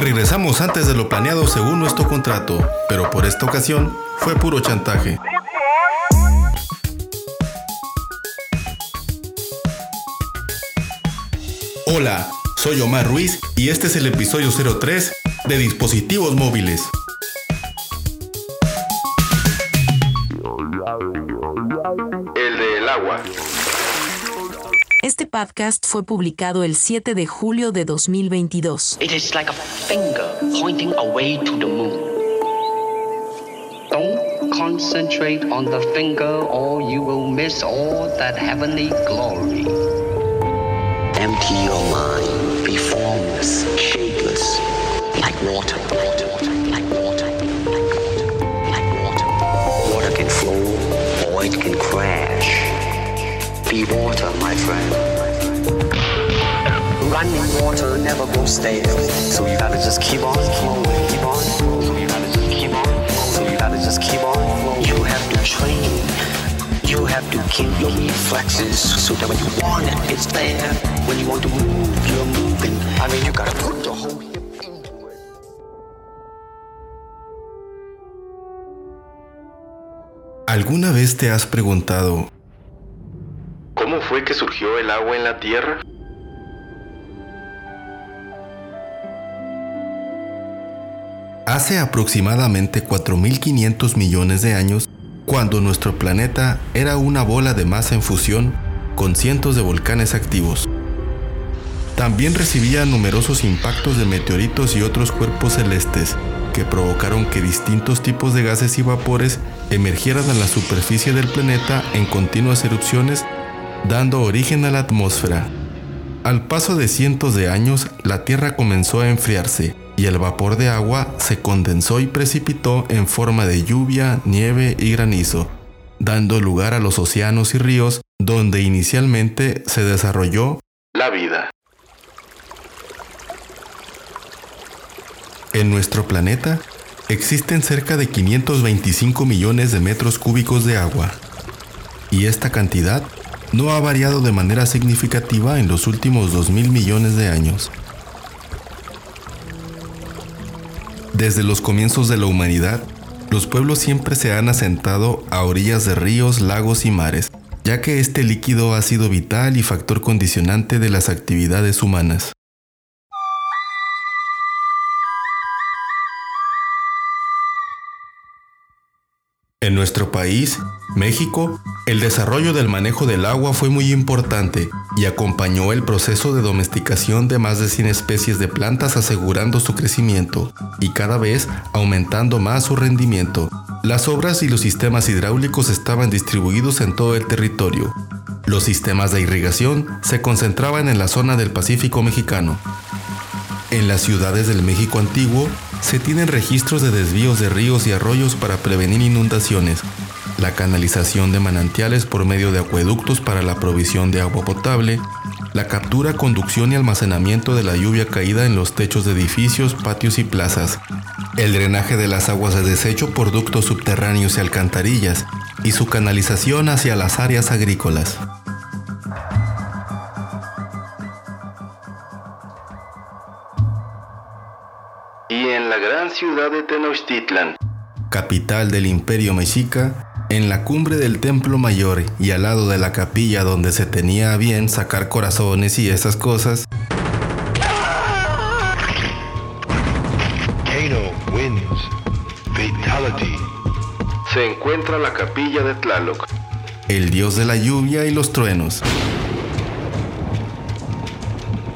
regresamos antes de lo planeado según nuestro contrato, pero por esta ocasión fue puro chantaje. Hola, soy Omar Ruiz y este es el episodio 03 de Dispositivos Móviles. Podcast fue publicado el 7 de julio de 2022. It is like a finger pointing away to the moon. Don't concentrate on the finger or you will miss all that heavenly glory. Empty your mind. Be formless, shapeless, like water. Water, water, like water, like water, like water. Water can flow or it can crash. Be water, my friend. Running water never goes stale. So you gotta just keep on flowing, keep on. So you gotta just keep on. So you gotta just keep on. You have to train. You have to keep your reflexes so that when you want it, it's there. When you want to move, you're moving. I mean, you gotta put the whole hip into it. ¿Alguna vez te has preguntado ¿Cómo fue que surgió el agua en la Tierra? Hace aproximadamente 4.500 millones de años, cuando nuestro planeta era una bola de masa en fusión con cientos de volcanes activos. También recibía numerosos impactos de meteoritos y otros cuerpos celestes que provocaron que distintos tipos de gases y vapores emergieran a la superficie del planeta en continuas erupciones, dando origen a la atmósfera. Al paso de cientos de años, la Tierra comenzó a enfriarse y el vapor de agua se condensó y precipitó en forma de lluvia, nieve y granizo, dando lugar a los océanos y ríos donde inicialmente se desarrolló La vida. En nuestro planeta existen cerca de 525 millones de metros cúbicos de agua, y esta cantidad no ha variado de manera significativa en los últimos 2.000 millones de años. Desde los comienzos de la humanidad, los pueblos siempre se han asentado a orillas de ríos, lagos y mares, ya que este líquido ha sido vital y factor condicionante de las actividades humanas. En nuestro país, México, el desarrollo del manejo del agua fue muy importante y acompañó el proceso de domesticación de más de 100 especies de plantas asegurando su crecimiento y cada vez aumentando más su rendimiento. Las obras y los sistemas hidráulicos estaban distribuidos en todo el territorio. Los sistemas de irrigación se concentraban en la zona del Pacífico mexicano. En las ciudades del México antiguo se tienen registros de desvíos de ríos y arroyos para prevenir inundaciones, la canalización de manantiales por medio de acueductos para la provisión de agua potable, la captura, conducción y almacenamiento de la lluvia caída en los techos de edificios, patios y plazas, el drenaje de las aguas de desecho por ductos subterráneos y alcantarillas, y su canalización hacia las áreas agrícolas. Gran ciudad de Tenochtitlan, capital del imperio mexica, en la cumbre del templo mayor y al lado de la capilla donde se tenía a bien sacar corazones y esas cosas, Kano wins. Fatality. se encuentra la capilla de Tlaloc, el dios de la lluvia y los truenos.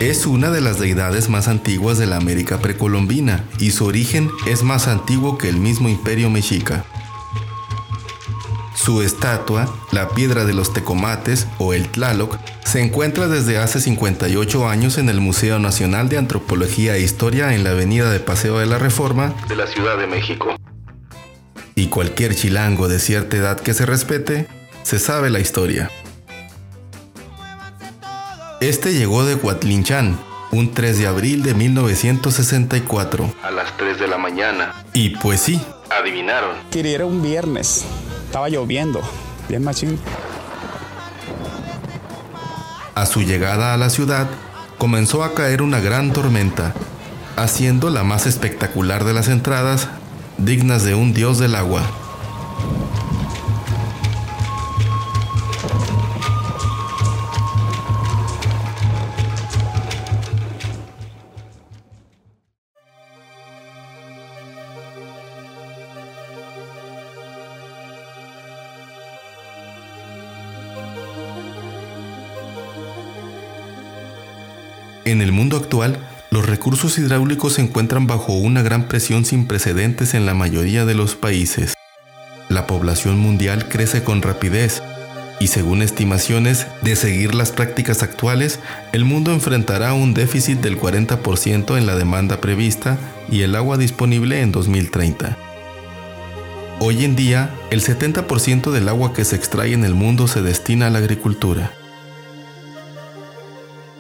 Es una de las deidades más antiguas de la América precolombina y su origen es más antiguo que el mismo imperio mexica. Su estatua, la piedra de los tecomates o el Tlaloc, se encuentra desde hace 58 años en el Museo Nacional de Antropología e Historia en la Avenida de Paseo de la Reforma de la Ciudad de México. y cualquier chilango de cierta edad que se respete, se sabe la historia. Este llegó de Huatlinchan, un 3 de abril de 1964. A las 3 de la mañana, Y pues sí, adivinaron, Que era un viernes. Estaba lloviendo. Bien machín. a su llegada a la ciudad, comenzó a caer una gran tormenta, haciendo la más espectacular de las entradas, dignas de un dios del agua. En el mundo actual, los recursos hidráulicos se encuentran bajo una gran presión sin precedentes en la mayoría de los países. La población mundial crece con rapidez y según estimaciones de seguir las prácticas actuales, el mundo enfrentará un déficit del 40% en la demanda prevista y el agua disponible en 2030. Hoy en día, el 70% del agua que se extrae en el mundo se destina a la agricultura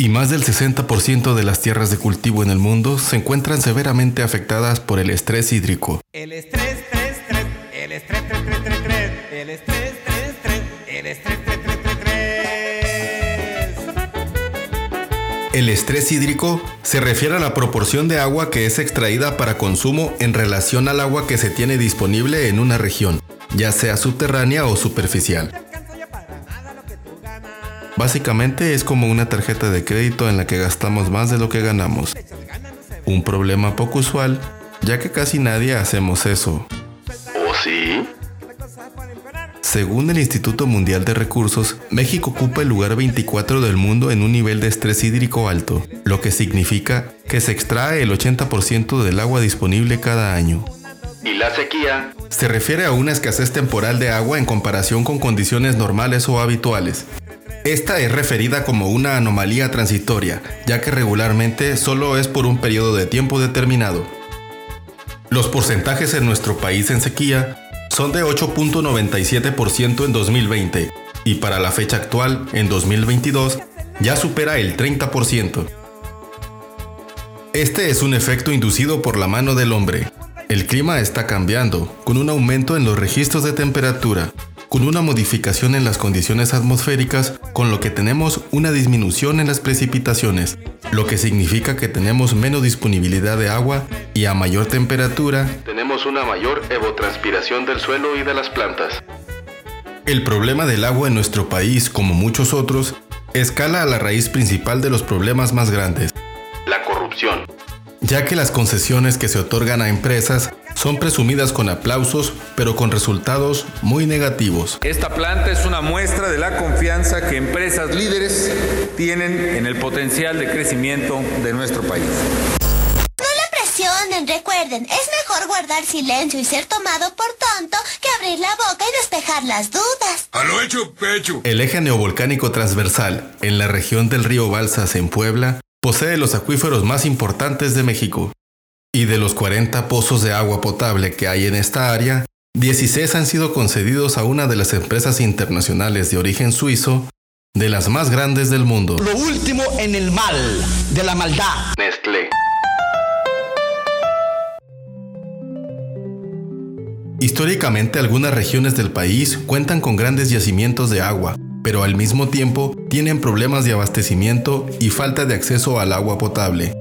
y más del 60% de las tierras de cultivo en el mundo se encuentran severamente afectadas por el estrés hídrico. El estrés, estrés, estrés, el estrés, estrés, estrés, estrés, el estrés, estrés, estrés, el estrés, estrés, estrés, estrés. El estrés hídrico se refiere a la proporción de agua que es extraída para consumo en relación al agua que se tiene disponible en una región, ya sea subterránea o superficial. Básicamente es como una tarjeta de crédito en la que gastamos más de lo que ganamos. Un problema poco usual, ya que casi nadie hacemos eso. ¿O sí? Según el Instituto Mundial de Recursos, México ocupa el lugar 24 del mundo en un nivel de estrés hídrico alto, lo que significa que se extrae el 80% del agua disponible cada año. ¿Y la sequía? Se refiere a una escasez temporal de agua en comparación con condiciones normales o habituales. Esta es referida como una anomalía transitoria, ya que regularmente solo es por un periodo de tiempo determinado. Los porcentajes en nuestro país en sequía son de 8.97% en 2020 y para la fecha actual, en 2022, ya supera el 30%. Este es un efecto inducido por la mano del hombre. El clima está cambiando, con un aumento en los registros de temperatura, con una modificación en las condiciones atmosféricas, con lo que tenemos una disminución en las precipitaciones, lo que significa que tenemos menos disponibilidad de agua y a mayor temperatura, Tenemos una mayor evotranspiración del suelo y de las plantas. el problema del agua en nuestro país, como muchos otros, escala a la raíz principal de los problemas más grandes, La corrupción. Ya que las concesiones que se otorgan a empresas son presumidas con aplausos, pero con resultados muy negativos. Esta planta es una muestra de la confianza que empresas líderes tienen en el potencial de crecimiento de nuestro país. No la presionen, recuerden, es mejor guardar silencio y ser tomado por tonto que abrir la boca y despejar las dudas. A lo hecho, pecho. El eje neovolcánico transversal, en la región del río Balsas en Puebla, posee los acuíferos más importantes de México. Y de los 40 pozos de agua potable que hay en esta área, 16 han sido concedidos a una de las empresas internacionales de origen suizo, de las más grandes del mundo. Lo último en el mal, de la maldad. Nestlé. Históricamente algunas regiones del país cuentan con grandes yacimientos de agua, pero al mismo tiempo tienen problemas de abastecimiento y falta de acceso al agua potable.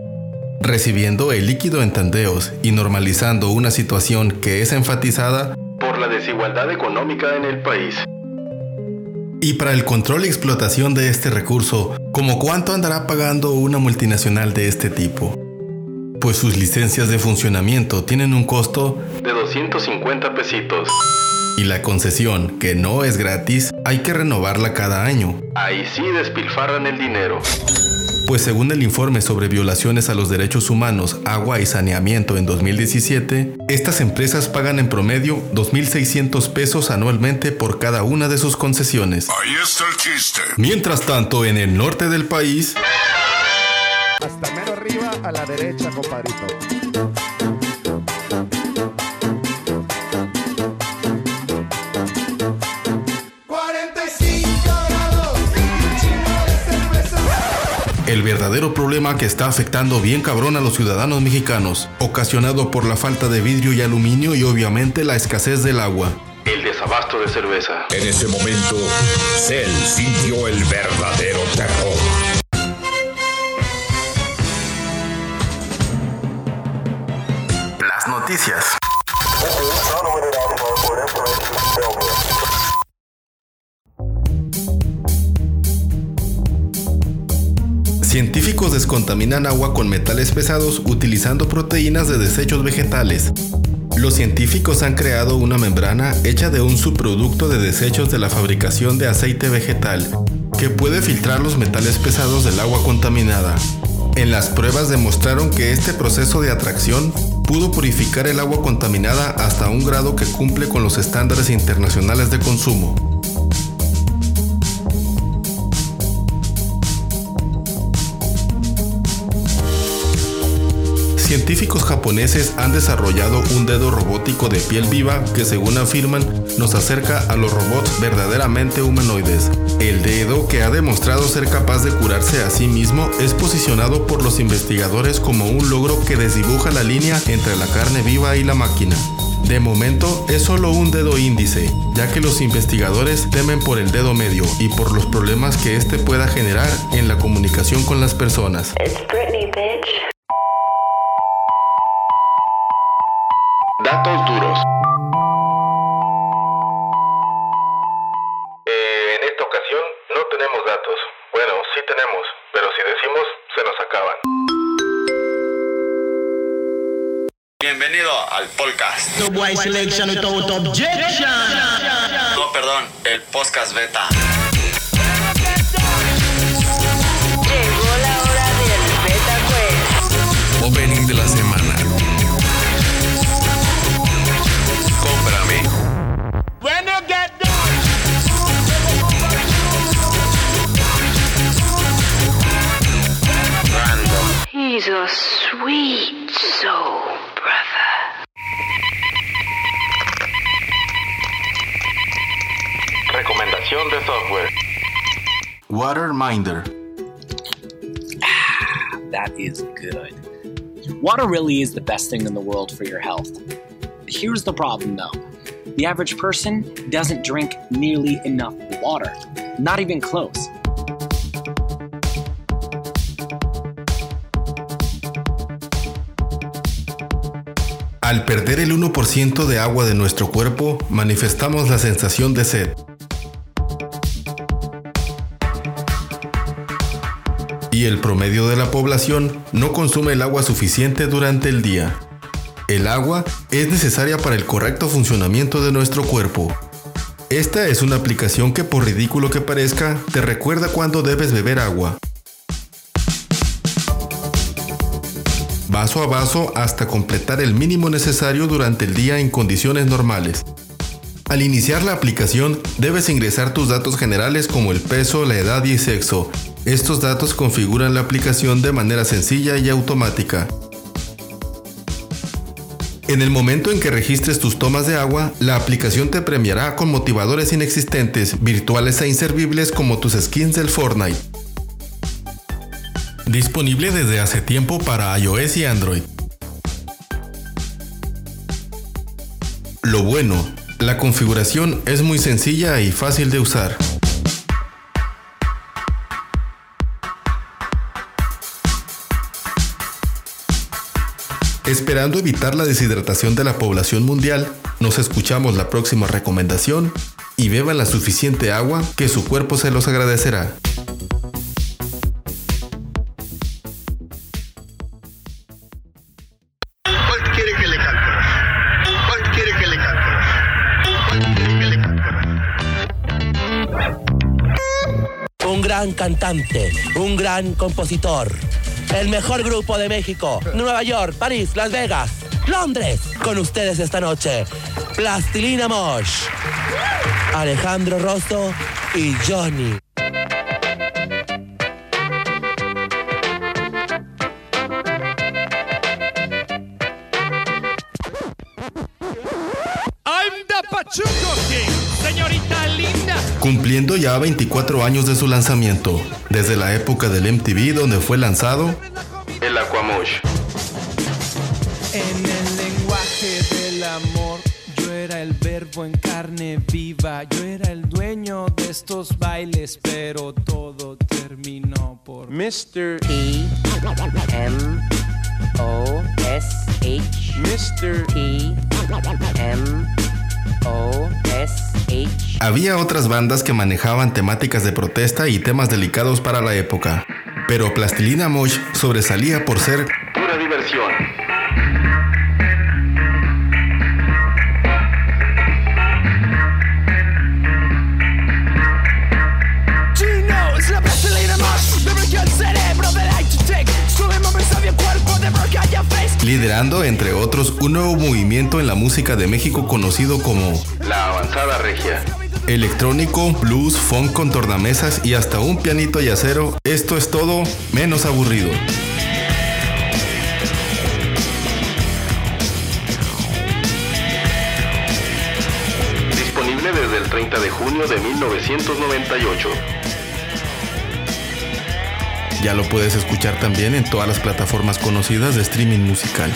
Recibiendo el líquido en tandeos y normalizando una situación que es enfatizada Por la desigualdad económica en el país. y para el control y explotación de este recurso, ¿como cuánto andará pagando una multinacional de este tipo? Pues sus licencias de funcionamiento tienen un costo De 250 pesitos. Y la concesión, que no es gratis, hay que renovarla cada año. Ahí sí despilfarran el dinero. Pues según el informe sobre violaciones a los derechos humanos, agua y saneamiento en 2017, estas empresas pagan en promedio 2.600 pesos anualmente por cada una de sus concesiones. Ahí está el chiste. Mientras tanto, en el norte del país, Hasta mero arriba a la derecha, compadrito. El verdadero problema que está afectando bien cabrón a los ciudadanos mexicanos, ocasionado por la falta de vidrio y aluminio y obviamente la escasez del agua. El desabasto de cerveza. En ese momento, Cell sintió el verdadero terror. noticias. Científicos descontaminan agua con metales pesados utilizando proteínas de desechos vegetales. Los científicos han creado una membrana hecha de un subproducto de desechos de la fabricación de aceite vegetal, que puede filtrar los metales pesados del agua contaminada. En las pruebas demostraron que este proceso de atracción pudo purificar el agua contaminada hasta un grado que cumple con los estándares internacionales de consumo. Científicos japoneses han desarrollado un dedo robótico de piel viva que según afirman nos acerca a los robots verdaderamente humanoides. El dedo, que ha demostrado ser capaz de curarse a sí mismo, es posicionado por los investigadores como un logro que desdibuja la línea entre la carne viva y la máquina. De momento es solo un dedo índice, ya que los investigadores temen por el dedo medio y por los problemas que este pueda generar en la comunicación con las personas. Datos duros. Eh, en esta ocasión no tenemos datos. Bueno, sí tenemos, pero si decimos, se nos acaban. Bienvenido al podcast. No, perdón, el podcast beta. He's a sweet soul, brother. Recomendación de software. Waterminder. Ah, that is good. Water really is the best thing in the world for your health. Here's the problem though the average person doesn't drink nearly enough water, not even close. Al perder el 1% de agua de nuestro cuerpo, manifestamos la sensación de sed. Y el promedio de la población no consume el agua suficiente durante el día. El agua es necesaria para el correcto funcionamiento de nuestro cuerpo. Esta es una aplicación que por ridículo que parezca, te recuerda cuándo debes beber agua. Vaso a vaso hasta completar el mínimo necesario durante el día en condiciones normales. Al iniciar la aplicación, debes ingresar tus datos generales como el peso, la edad y sexo. Estos datos configuran la aplicación de manera sencilla y automática. En el momento en que registres tus tomas de agua, la aplicación te premiará con motivadores inexistentes, virtuales e inservibles como tus skins del Fortnite. Disponible desde hace tiempo para iOS y Android. Lo bueno, la configuración es muy sencilla y fácil de usar. Esperando evitar la deshidratación de la población mundial, nos escuchamos la próxima recomendación y beban la suficiente agua que su cuerpo se los agradecerá. Gran cantante, un gran compositor. El mejor grupo de México. Nueva York, París, Las Vegas, Londres. Con ustedes esta noche, Plastilina Mosh, Alejandro Rosso y Johnny. Cumpliendo ya 24 años de su lanzamiento, desde la época del MTV donde fue lanzado, El Aquamush. En el lenguaje del amor, yo era el verbo en carne viva, yo era el dueño de estos bailes, pero todo terminó por Mr. E M O S H Mr. T M O S H Había otras bandas que manejaban temáticas de protesta y temas delicados para la época, pero Plastilina Mosh sobresalía por ser Liderando, entre otros, un nuevo movimiento en la música de México conocido como La avanzada regia. electrónico, blues, funk con tornamesas y hasta un pianito yacero. Esto es todo menos aburrido. Disponible desde el 30 de junio de 1998. Ya lo puedes escuchar también en todas las plataformas conocidas de streaming musical.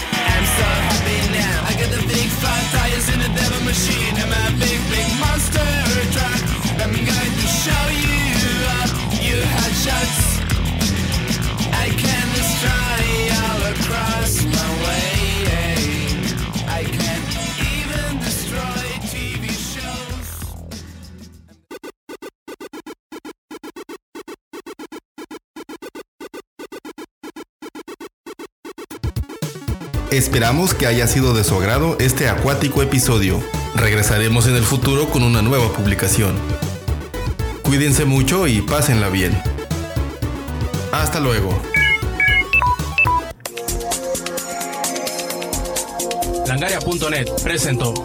Esperamos que haya sido de su agrado este acuático episodio. Regresaremos en el futuro con una nueva publicación. Cuídense mucho y pásenla bien. Hasta luego. Langaria.net presentó